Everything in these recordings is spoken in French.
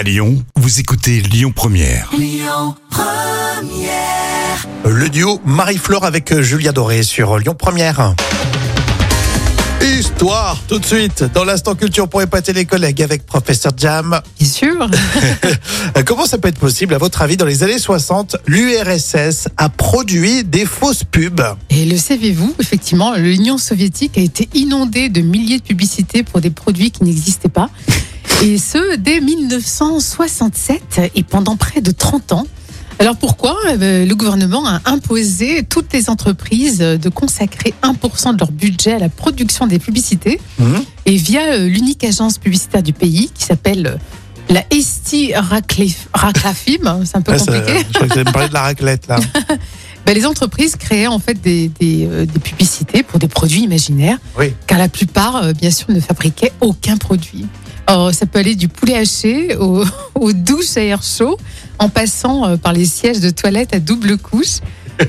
À Lyon, vous écoutez Lyon Première. Le duo Marie-Flore avec euh, Julia Doré sur Lyon Première. Histoire, tout de suite, dans l'instant culture pour épater les collègues avec Professeur Jam. Bien sûr. Euh, Comment ça peut être possible, à votre avis, dans les années 60, l'URSS a produit des fausses pubs? Et le savez-vous, effectivement, l'Union soviétique a été inondée de milliers de publicités pour des produits qui n'existaient pas. Et ce, dès 1967 et pendant près de 30 ans. Alors pourquoi Eh ben, Le gouvernement a imposé toutes les entreprises de consacrer 1% de leur budget à la production des publicités. Mhm. Et via euh, l'unique agence publicitaire du pays qui s'appelle euh, la Esti Raclafim, c'est un peu Ouais, ça- compliqué. Je crois que vous me parler de la raclette, là. Ben, les entreprises créaient en fait des, des, euh, des publicités pour des produits imaginaires, Oui. car la plupart, euh, bien sûr, ne fabriquaient aucun produit. Alors, ça peut aller du poulet haché au- aux douches à air chaud, en passant euh, par les sièges de toilette à double couche.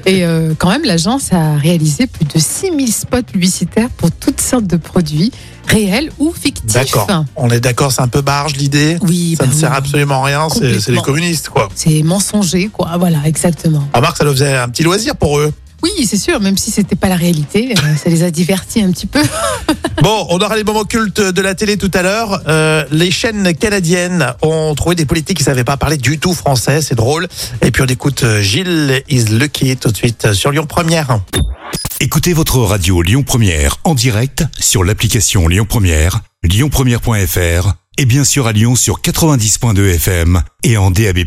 Et euh, quand même, l'agence a réalisé plus de 6000 spots publicitaires pour toutes sortes de produits, réels ou fictifs. D'accord. On est d'accord, c'est un peu barge l'idée? Oui, Ça bah ne sert oui. absolument à rien, c'est les communistes, quoi. C'est mensonger, quoi. Voilà, exactement. Remarque, ça leur faisait un petit loisir pour eux. Oui, c'est sûr, même si c'était pas la réalité, euh, ça les a divertis un petit peu. Bon, on aura les moments cultes de la télé tout à l'heure. Euh, les chaînes canadiennes ont trouvé des politiques qui ne savaient pas parler du tout français, c'est drôle. Et puis on écoute euh, Gilles is Lucky tout de suite sur Lyon Première. Écoutez votre radio Lyon Première en direct sur l'application Lyon Première, lyonpremière.fr et bien sûr à Lyon sur 90.2 FM et en DAB+.